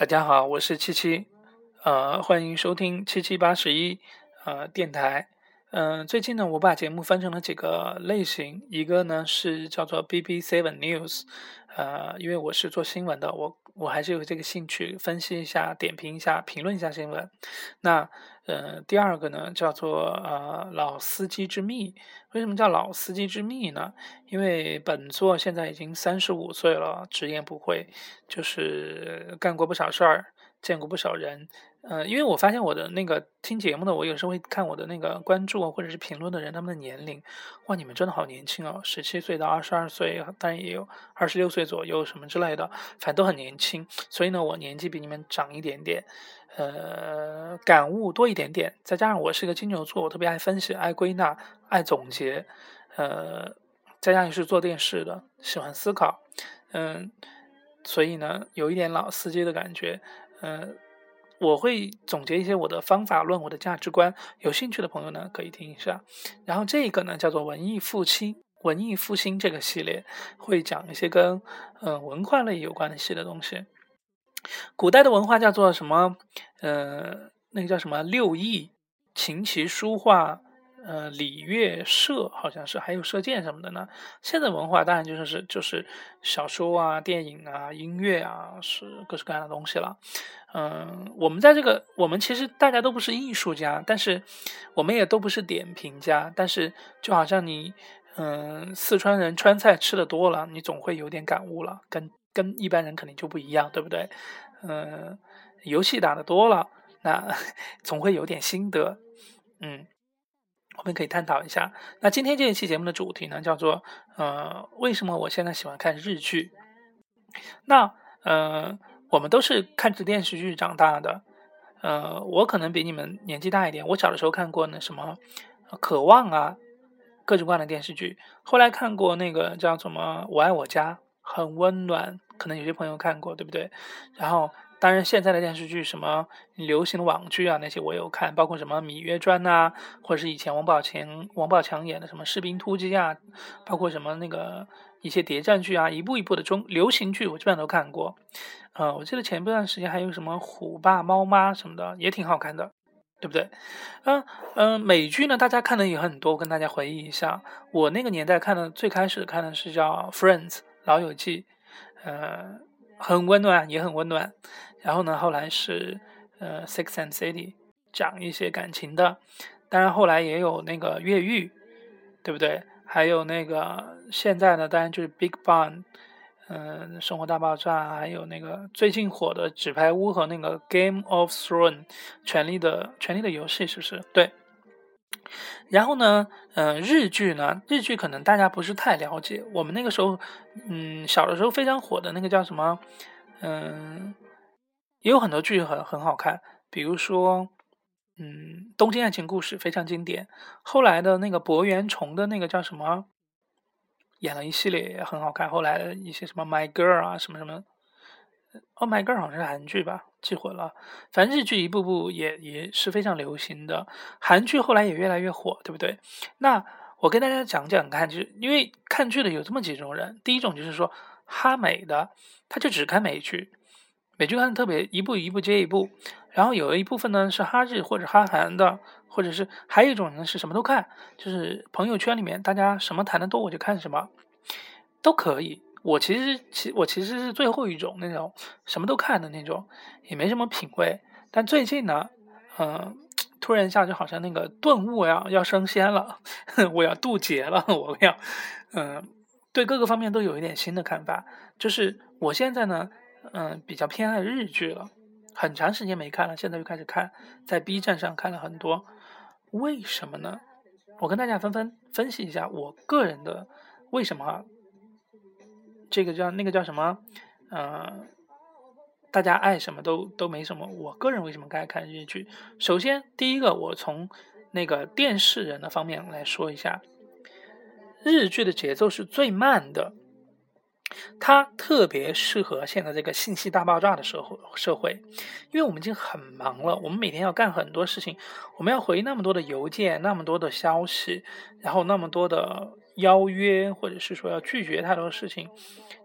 大家好，我是七七，呃，欢迎收听七七八十一呃电台。嗯，最近呢，我把节目分成了几个类型，一个呢是叫做 BB Seven News，呃，因为我是做新闻的，我我还是有这个兴趣分析一下、点评一下、评论一下新闻。那呃，第二个呢叫做呃老司机之秘。为什么叫老司机之秘呢？因为本座现在已经三十五岁了，直言不讳，就是干过不少事儿。见过不少人，呃，因为我发现我的那个听节目的，我有时候会看我的那个关注或者是评论的人，他们的年龄，哇，你们真的好年轻哦，十七岁到二十二岁，当然也有二十六岁左右什么之类的，反正都很年轻。所以呢，我年纪比你们长一点点，呃，感悟多一点点，再加上我是一个金牛座，我特别爱分析、爱归纳、爱总结，呃，再加上是做电视的，喜欢思考，嗯，所以呢，有一点老司机的感觉。嗯，我会总结一些我的方法论、我的价值观，有兴趣的朋友呢可以听一下。然后这个呢叫做文艺复兴，文艺复兴这个系列会讲一些跟嗯文化类有关系的东西。古代的文化叫做什么？呃，那个叫什么六艺，琴棋书画。呃，礼乐射好像是，还有射箭什么的呢。现在文化当然就是是就是小说啊、电影啊、音乐啊，是各式各样的东西了。嗯，我们在这个，我们其实大家都不是艺术家，但是我们也都不是点评家。但是就好像你，嗯，四川人川菜吃的多了，你总会有点感悟了，跟跟一般人肯定就不一样，对不对？嗯，游戏打的多了，那 总会有点心得，嗯。我们可以探讨一下。那今天这一期节目的主题呢，叫做呃，为什么我现在喜欢看日剧？那呃，我们都是看着电视剧长大的。呃，我可能比你们年纪大一点。我小的时候看过那什么《渴望》啊，各种各样的电视剧。后来看过那个叫什么《我爱我家》，很温暖，可能有些朋友看过，对不对？然后。当然，现在的电视剧什么流行的网剧啊，那些我有看，包括什么《芈月传》呐，或者是以前王宝强王宝强演的什么《士兵突击》啊，包括什么那个一些谍战剧啊，一部一部的中流行剧，我基本上都看过。呃，我记得前一段时间还有什么《虎爸猫妈》什么的，也挺好看的，对不对？嗯嗯，美剧呢，大家看的也很多，我跟大家回忆一下，我那个年代看的最开始看的是叫《Friends》老友记，呃。很温暖，也很温暖。然后呢，后来是呃《Six and City》讲一些感情的。当然后来也有那个越狱，对不对？还有那个现在呢，当然就是《Big Bang》，嗯，《生活大爆炸》，还有那个最近火的《纸牌屋》和那个《Game of Thrones》权力的权力的游戏，是不是？对。然后呢，嗯，日剧呢，日剧可能大家不是太了解。我们那个时候，嗯，小的时候非常火的那个叫什么，嗯，也有很多剧很很好看，比如说，嗯，《东京爱情故事》非常经典。后来的那个博元崇的那个叫什么，演了一系列也很好看。后来的一些什么《My Girl》啊，什么什么。Oh my god，好像是韩剧吧，记混了。反正日剧一部部也也是非常流行的，韩剧后来也越来越火，对不对？那我跟大家讲讲看，就是因为看剧的有这么几种人，第一种就是说哈美的，他就只看美剧，美剧看的特别一步一步接一步。然后有一部分呢是哈日或者哈韩的，或者是还有一种人是什么都看，就是朋友圈里面大家什么谈的多我就看什么，都可以。我其实其我其实是最后一种那种什么都看的那种，也没什么品味。但最近呢，嗯，突然一下就好像那个顿悟呀，要升仙了，我要渡劫了，我要，嗯，对各个方面都有一点新的看法。就是我现在呢，嗯，比较偏爱日剧了，很长时间没看了，现在又开始看，在 B 站上看了很多。为什么呢？我跟大家分分分析一下我个人的为什么。这个叫那个叫什么？呃，大家爱什么都都没什么。我个人为什么爱看日剧？首先，第一个，我从那个电视人的方面来说一下，日剧的节奏是最慢的，它特别适合现在这个信息大爆炸的社会社会，因为我们已经很忙了，我们每天要干很多事情，我们要回那么多的邮件，那么多的消息，然后那么多的。邀约，或者是说要拒绝太多事情，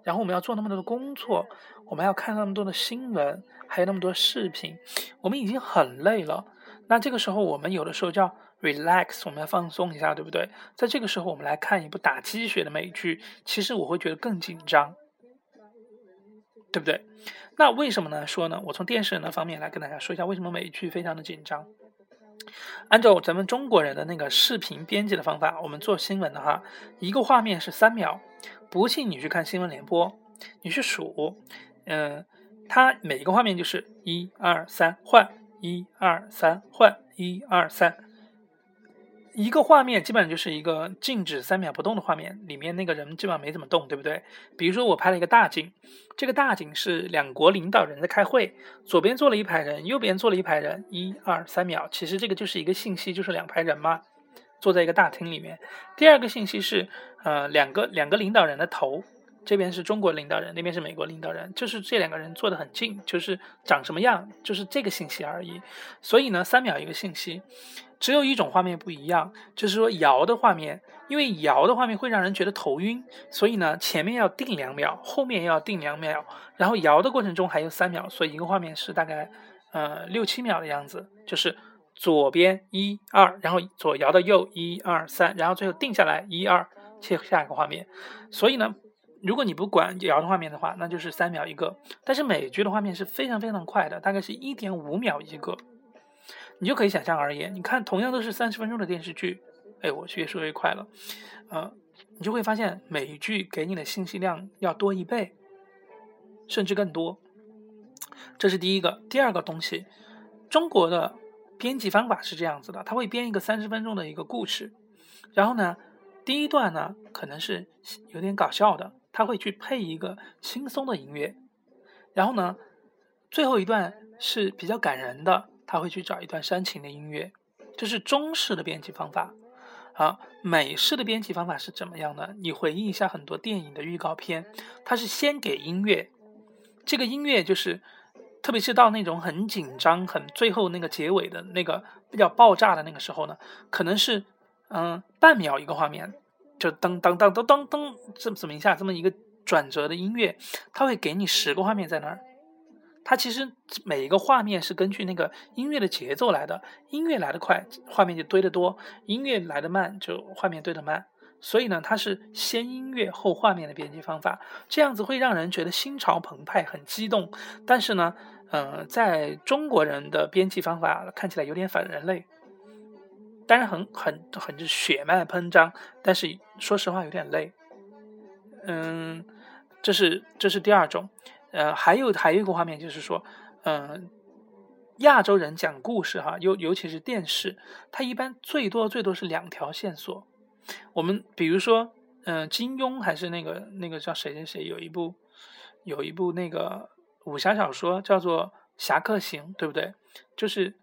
然后我们要做那么多的工作，我们要看那么多的新闻，还有那么多视频，我们已经很累了。那这个时候，我们有的时候叫 relax，我们要放松一下，对不对？在这个时候，我们来看一部打鸡血的美剧，其实我会觉得更紧张，对不对？那为什么呢？说呢？我从电视人的方面来跟大家说一下，为什么美剧非常的紧张。按照咱们中国人的那个视频编辑的方法，我们做新闻的话，一个画面是三秒。不信你去看新闻联播，你去数，嗯，它每一个画面就是一二三换，一二三换，一二三。一个画面基本上就是一个静止三秒不动的画面，里面那个人基本上没怎么动，对不对？比如说我拍了一个大景，这个大景是两国领导人在开会，左边坐了一排人，右边坐了一排人，一二三秒，其实这个就是一个信息，就是两排人嘛，坐在一个大厅里面。第二个信息是，呃，两个两个领导人的头。这边是中国领导人，那边是美国领导人，就是这两个人坐得很近，就是长什么样，就是这个信息而已。所以呢，三秒一个信息，只有一种画面不一样，就是说摇的画面，因为摇的画面会让人觉得头晕，所以呢，前面要定两秒，后面要定两秒，然后摇的过程中还有三秒，所以一个画面是大概呃六七秒的样子，就是左边一二，然后左摇到右一二三，然后最后定下来一二，切下一个画面，所以呢。如果你不管摇的画面的话，那就是三秒一个。但是美剧的画面是非常非常快的，大概是一点五秒一个。你就可以想象而言，你看同样都是三十分钟的电视剧，哎，我越说越快了，呃，你就会发现美剧给你的信息量要多一倍，甚至更多。这是第一个。第二个东西，中国的编辑方法是这样子的，他会编一个三十分钟的一个故事，然后呢，第一段呢可能是有点搞笑的。他会去配一个轻松的音乐，然后呢，最后一段是比较感人的，他会去找一段煽情的音乐。这是中式的编辑方法。啊，美式的编辑方法是怎么样的？你回忆一下很多电影的预告片，它是先给音乐，这个音乐就是，特别是到那种很紧张、很最后那个结尾的那个比较爆炸的那个时候呢，可能是嗯半秒一个画面。就噔噔噔噔噔噔，这么这么一下，这么一个转折的音乐，它会给你十个画面在那儿。它其实每一个画面是根据那个音乐的节奏来的，音乐来的快，画面就堆得多；音乐来的慢，就画面堆得慢。所以呢，它是先音乐后画面的编辑方法，这样子会让人觉得心潮澎湃、很激动。但是呢，呃，在中国人的编辑方法看起来有点反人类。当然很很很是血脉喷张，但是说实话有点累。嗯，这是这是第二种。呃，还有还有一个画面就是说，嗯，亚洲人讲故事哈，尤尤其是电视，它一般最多最多是两条线索。我们比如说，嗯，金庸还是那个那个叫谁谁谁，有一部有一部那个武侠小说叫做《侠客行》，对不对？就是。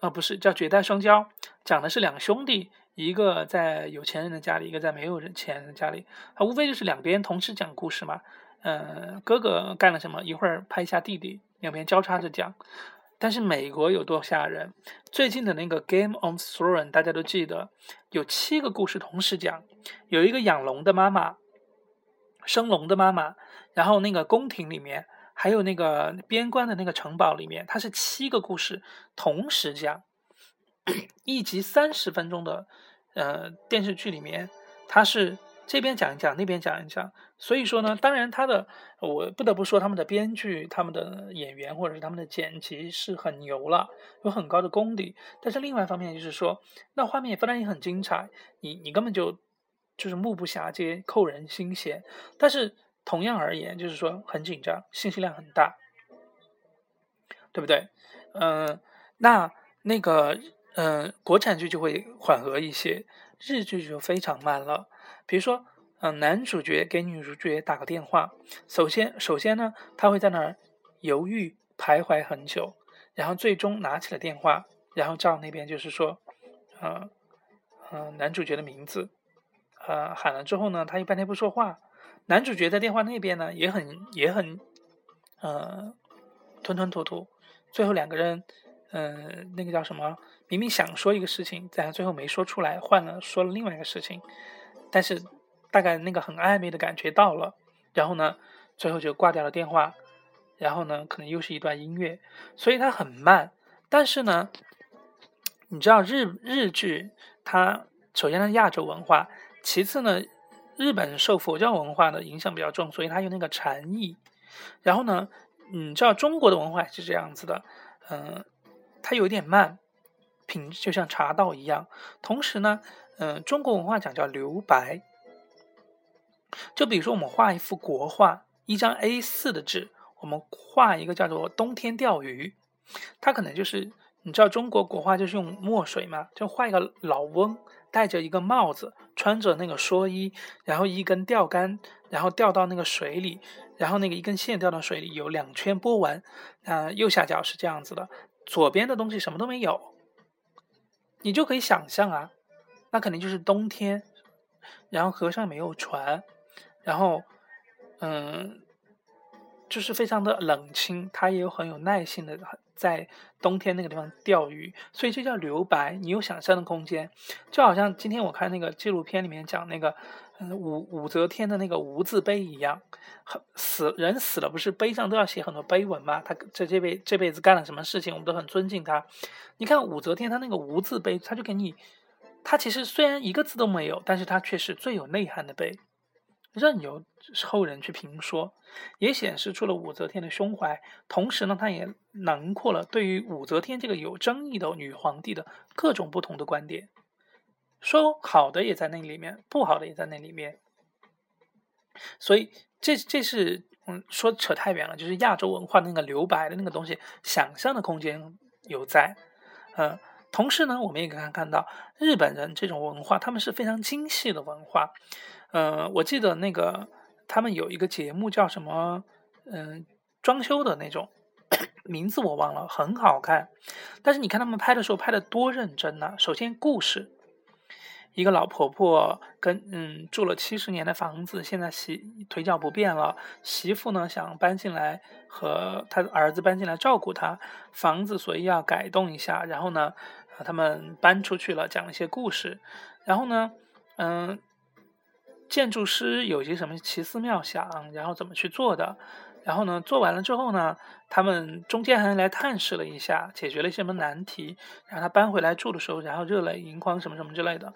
啊，不是叫绝代双骄，讲的是两兄弟，一个在有钱人的家里，一个在没有人钱人的家里，他无非就是两边同时讲故事嘛。嗯，哥哥干了什么，一会儿拍一下弟弟，两边交叉着讲。但是美国有多吓人？最近的那个《Game of Thrones》，大家都记得，有七个故事同时讲，有一个养龙的妈妈，生龙的妈妈，然后那个宫廷里面。还有那个边关的那个城堡里面，它是七个故事同时讲，一集三十分钟的呃电视剧里面，它是这边讲一讲，那边讲一讲。所以说呢，当然他的我不得不说他们的编剧、他们的演员或者是他们的剪辑是很牛了，有很高的功底。但是另外一方面就是说，那画面也当然也很精彩，你你根本就就是目不暇接，扣人心弦。但是。同样而言，就是说很紧张，信息量很大，对不对？嗯，那那个，嗯，国产剧就会缓和一些，日剧就非常慢了。比如说，嗯，男主角给女主角打个电话，首先，首先呢，他会在那儿犹豫徘徊很久，然后最终拿起了电话，然后照那边就是说，嗯嗯，男主角的名字，呃，喊了之后呢，他一半天不说话。男主角在电话那边呢，也很也很，呃，吞吞吐吐。最后两个人，嗯，那个叫什么？明明想说一个事情，但最后没说出来，换了说了另外一个事情。但是大概那个很暧昧的感觉到了，然后呢，最后就挂掉了电话，然后呢，可能又是一段音乐，所以它很慢。但是呢，你知道日日剧它首先它亚洲文化，其次呢，日本受佛教文化的影响比较重，所以它有那个禅意。然后呢，你知道中国的文化是这样子的，嗯，它有点慢。品就像茶道一样，同时呢，嗯，中国文化讲叫留白。就比如说，我们画一幅国画，一张 A 四的纸，我们画一个叫做“冬天钓鱼”，它可能就是你知道中国国画就是用墨水嘛，就画一个老翁戴着一个帽子，穿着那个蓑衣，然后一根钓竿，然后掉到那个水里，然后那个一根线掉到水里有两圈波纹，啊，右下角是这样子的，左边的东西什么都没有。你就可以想象啊，那肯定就是冬天，然后河上没有船，然后，嗯，就是非常的冷清，他也有很有耐心的在冬天那个地方钓鱼，所以这叫留白，你有想象的空间，就好像今天我看那个纪录片里面讲那个。嗯武武则天的那个无字碑一样，死人死了不是碑上都要写很多碑文吗？他这这辈这辈子干了什么事情，我们都很尊敬他。你看武则天，她那个无字碑，他就给你，他其实虽然一个字都没有，但是他却是最有内涵的碑，任由后人去评说，也显示出了武则天的胸怀。同时呢，他也囊括了对于武则天这个有争议的女皇帝的各种不同的观点。说好的也在那里面，不好的也在那里面，所以这这是嗯，说扯太远了，就是亚洲文化那个留白的那个东西，想象的空间有在，嗯，同时呢，我们也可以看到日本人这种文化，他们是非常精细的文化，嗯，我记得那个他们有一个节目叫什么，嗯，装修的那种名字我忘了，很好看，但是你看他们拍的时候拍的多认真呢，首先故事。一个老婆婆跟嗯住了七十年的房子，现在媳腿脚不便了，媳妇呢想搬进来和她的儿子搬进来照顾她，房子所以要改动一下，然后呢，他们搬出去了，讲了一些故事，然后呢，嗯，建筑师有些什么奇思妙想，然后怎么去做的。然后呢，做完了之后呢，他们中间还来探视了一下，解决了一些什么难题。然后他搬回来住的时候，然后热泪盈眶什么什么之类的，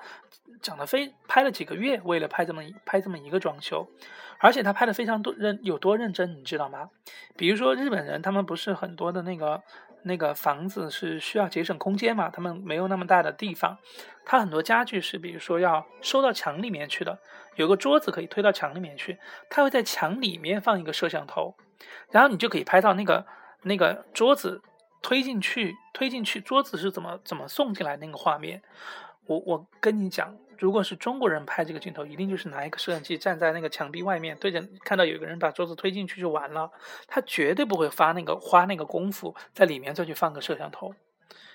讲的非拍了几个月，为了拍这么拍这么一个装修，而且他拍的非常多认有多认真，你知道吗？比如说日本人，他们不是很多的那个。那个房子是需要节省空间嘛？他们没有那么大的地方，他很多家具是，比如说要收到墙里面去的，有个桌子可以推到墙里面去，他会在墙里面放一个摄像头，然后你就可以拍到那个那个桌子推进去，推进去桌子是怎么怎么送进来那个画面。我我跟你讲。如果是中国人拍这个镜头，一定就是拿一个摄像机站在那个墙壁外面，对着看到有个人把桌子推进去就完了，他绝对不会发那个花那个功夫在里面再去放个摄像头。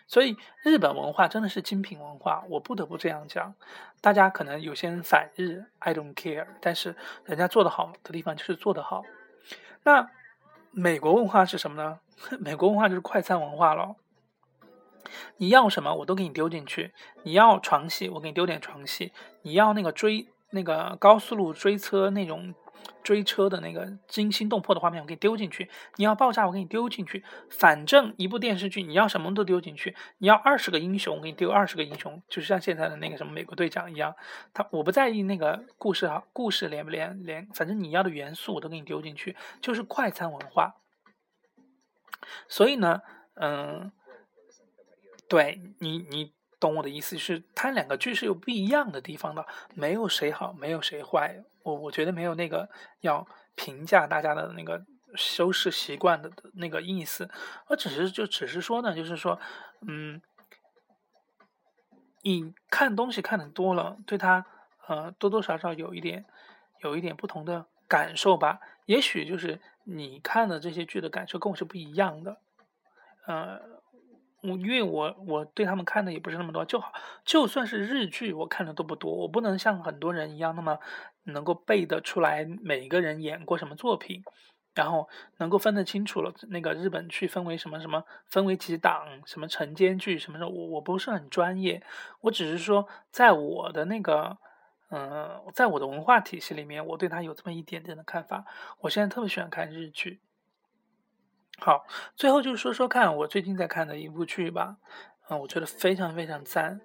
所以日本文化真的是精品文化，我不得不这样讲。大家可能有些人反日，I don't care，但是人家做的好的地方就是做得好。那美国文化是什么呢？美国文化就是快餐文化了。你要什么我都给你丢进去。你要床戏，我给你丢点床戏。你要那个追那个高速路追车那种追车的那个惊心动魄的画面，我给你丢进去。你要爆炸，我给你丢进去。反正一部电视剧，你要什么都丢进去。你要二十个英雄，我给你丢二十个英雄，就是像现在的那个什么美国队长一样。他我不在意那个故事哈，故事连不连连，反正你要的元素我都给你丢进去，就是快餐文化。所以呢，嗯。对你，你懂我的意思，是它两个剧是有不一样的地方的，没有谁好，没有谁坏。我我觉得没有那个要评价大家的那个收视习惯的那个意思，我只是就只是说呢，就是说，嗯，你看东西看的多了，对它呃多多少少有一点有一点不同的感受吧。也许就是你看的这些剧的感受跟我是不一样的，呃。我因为我我对他们看的也不是那么多，就好就算是日剧，我看的都不多。我不能像很多人一样那么能够背得出来每个人演过什么作品，然后能够分得清楚了那个日本剧分为什么什么，分为几档，什么晨间剧什么的。我我不是很专业，我只是说在我的那个嗯，在我的文化体系里面，我对它有这么一点点的看法。我现在特别喜欢看日剧。好，最后就说说看我最近在看的一部剧吧。嗯，我觉得非常非常赞。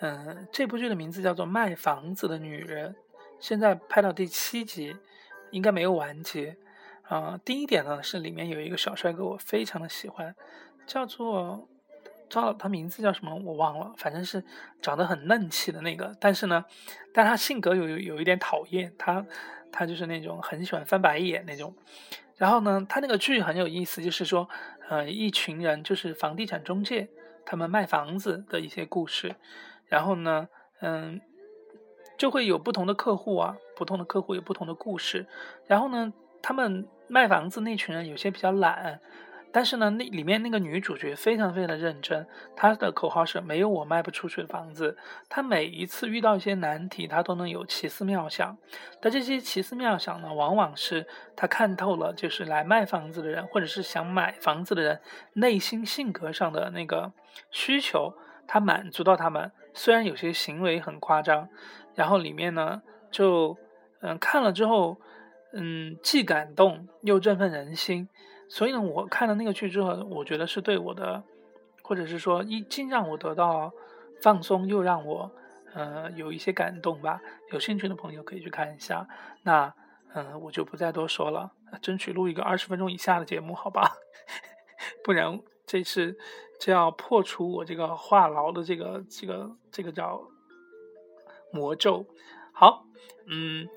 嗯，这部剧的名字叫做《卖房子的女人》，现在拍到第七集，应该没有完结。啊，第一点呢是里面有一个小帅哥，我非常的喜欢，叫做，糟了，他名字叫什么我忘了，反正是长得很嫩气的那个。但是呢，但他性格有有一点讨厌，他他就是那种很喜欢翻白眼那种。然后呢，他那个剧很有意思，就是说，呃，一群人就是房地产中介，他们卖房子的一些故事。然后呢，嗯，就会有不同的客户啊，不同的客户有不同的故事。然后呢，他们卖房子那群人有些比较懒，但是呢，那里面那个女主角非常非常的认真，她的口号是没有我卖不出去的房子。她每一次遇到一些难题，她都能有奇思妙想。但这些奇思妙想呢，往往是她看透了，就是来卖房子的人，或者是想买房子的人内心性格上的那个需求，她满足到他们。虽然有些行为很夸张，然后里面呢，就嗯看了之后，嗯既感动又振奋人心，所以呢，我看了那个剧之后，我觉得是对我的，或者是说一既让我得到放松，又让我呃有一些感动吧。有兴趣的朋友可以去看一下。那嗯，我就不再多说了，争取录一个二十分钟以下的节目，好吧？不然这次。就要破除我这个话痨的这个这个这个叫魔咒。好，嗯，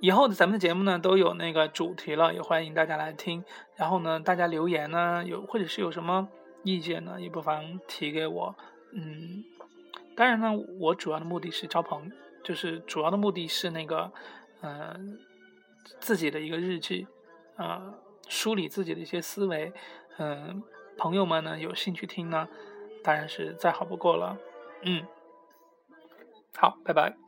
以后的咱们的节目呢都有那个主题了，也欢迎大家来听。然后呢，大家留言呢有或者是有什么意见呢，也不妨提给我。嗯，当然呢，我主要的目的是交朋，就是主要的目的是那个嗯自己的一个日记啊，梳理自己的一些思维，嗯。朋友们呢，有兴趣听呢，当然是再好不过了。嗯，好，拜拜。